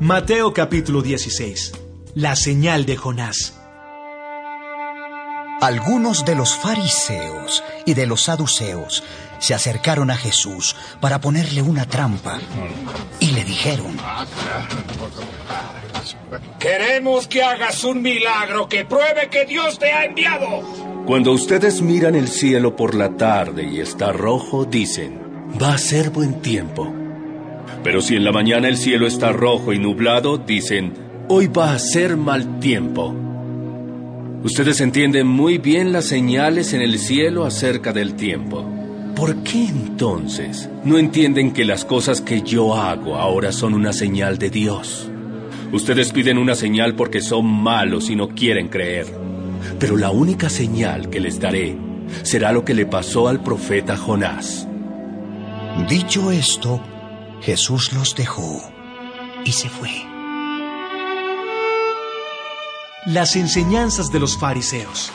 Mateo capítulo 16. La señal de Jonás. Algunos de los fariseos y de los saduceos se acercaron a Jesús para ponerle una trampa y le dijeron, Queremos que hagas un milagro que pruebe que Dios te ha enviado. Cuando ustedes miran el cielo por la tarde y está rojo, dicen, va a ser buen tiempo. Pero si en la mañana el cielo está rojo y nublado, dicen, hoy va a ser mal tiempo. Ustedes entienden muy bien las señales en el cielo acerca del tiempo. ¿Por qué entonces no entienden que las cosas que yo hago ahora son una señal de Dios? Ustedes piden una señal porque son malos y no quieren creer. Pero la única señal que les daré será lo que le pasó al profeta Jonás. Dicho esto, Jesús los dejó y se fue. Las enseñanzas de los fariseos.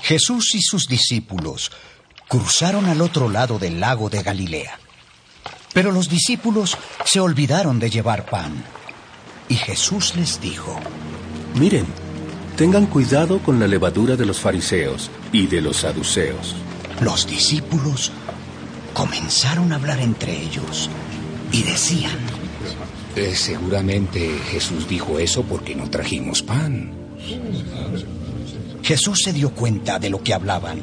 Jesús y sus discípulos cruzaron al otro lado del lago de Galilea. Pero los discípulos se olvidaron de llevar pan. Y Jesús les dijo, Miren, tengan cuidado con la levadura de los fariseos y de los saduceos. Los discípulos comenzaron a hablar entre ellos y decían, eh, seguramente Jesús dijo eso porque no trajimos pan. Jesús se dio cuenta de lo que hablaban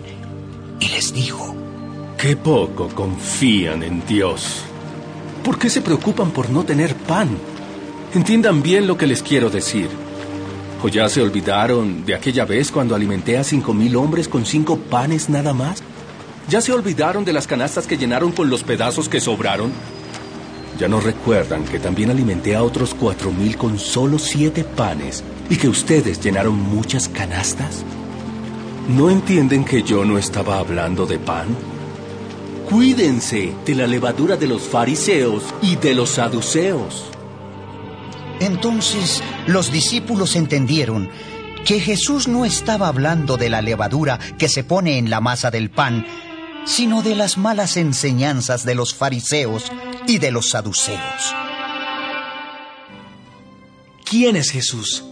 y les dijo, Qué poco confían en Dios. ¿Por qué se preocupan por no tener pan? Entiendan bien lo que les quiero decir. ¿O ya se olvidaron de aquella vez cuando alimenté a cinco mil hombres con cinco panes nada más? ¿Ya se olvidaron de las canastas que llenaron con los pedazos que sobraron? ¿Ya no recuerdan que también alimenté a otros cuatro mil con solo siete panes y que ustedes llenaron muchas canastas? ¿No entienden que yo no estaba hablando de pan? Cuídense de la levadura de los fariseos y de los saduceos. Entonces los discípulos entendieron que Jesús no estaba hablando de la levadura que se pone en la masa del pan, sino de las malas enseñanzas de los fariseos y de los saduceos. ¿Quién es Jesús?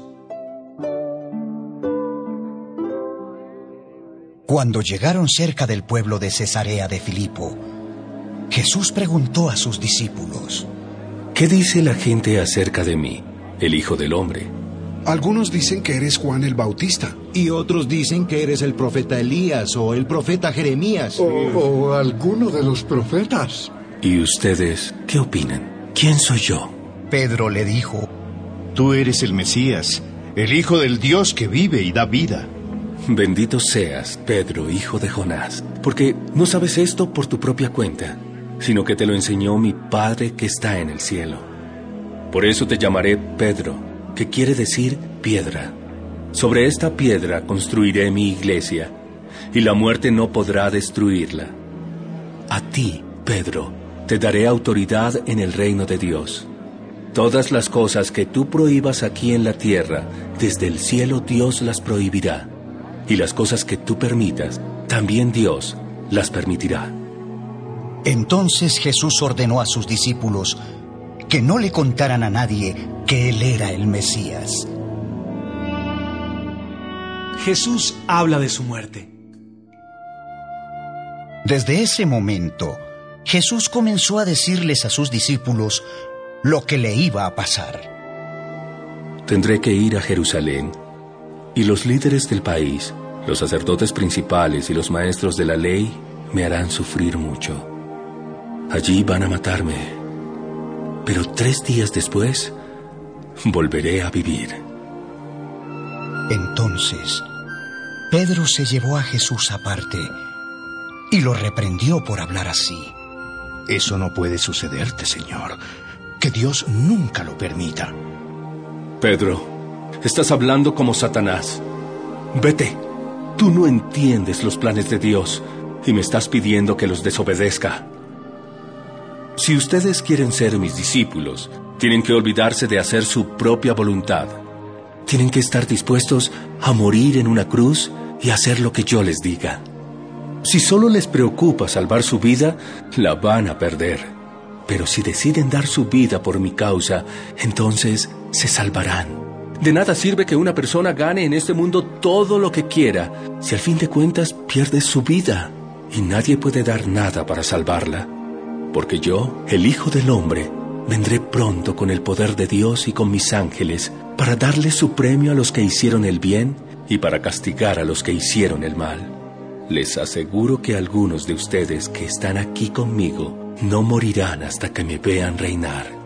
Cuando llegaron cerca del pueblo de Cesarea de Filipo, Jesús preguntó a sus discípulos, ¿Qué dice la gente acerca de mí, el Hijo del Hombre? Algunos dicen que eres Juan el Bautista. Y otros dicen que eres el profeta Elías o el profeta Jeremías. O, o alguno de los profetas. ¿Y ustedes qué opinan? ¿Quién soy yo? Pedro le dijo, Tú eres el Mesías, el Hijo del Dios que vive y da vida. Bendito seas, Pedro, hijo de Jonás, porque no sabes esto por tu propia cuenta, sino que te lo enseñó mi Padre que está en el cielo. Por eso te llamaré Pedro, que quiere decir piedra. Sobre esta piedra construiré mi iglesia, y la muerte no podrá destruirla. A ti, Pedro, te daré autoridad en el reino de Dios. Todas las cosas que tú prohíbas aquí en la tierra, desde el cielo Dios las prohibirá. Y las cosas que tú permitas, también Dios las permitirá. Entonces Jesús ordenó a sus discípulos que no le contaran a nadie que Él era el Mesías. Jesús habla de su muerte. Desde ese momento, Jesús comenzó a decirles a sus discípulos lo que le iba a pasar. Tendré que ir a Jerusalén, y los líderes del país, los sacerdotes principales y los maestros de la ley me harán sufrir mucho. Allí van a matarme, pero tres días después volveré a vivir. Entonces, Pedro se llevó a Jesús aparte y lo reprendió por hablar así. Eso no puede sucederte, Señor. Que Dios nunca lo permita. Pedro, estás hablando como Satanás. Vete. Tú no entiendes los planes de Dios y me estás pidiendo que los desobedezca. Si ustedes quieren ser mis discípulos, tienen que olvidarse de hacer su propia voluntad. Tienen que estar dispuestos a morir en una cruz y hacer lo que yo les diga. Si solo les preocupa salvar su vida, la van a perder. Pero si deciden dar su vida por mi causa, entonces se salvarán. De nada sirve que una persona gane en este mundo todo lo que quiera si al fin de cuentas pierde su vida y nadie puede dar nada para salvarla. Porque yo, el Hijo del Hombre, vendré pronto con el poder de Dios y con mis ángeles para darle su premio a los que hicieron el bien y para castigar a los que hicieron el mal. Les aseguro que algunos de ustedes que están aquí conmigo no morirán hasta que me vean reinar.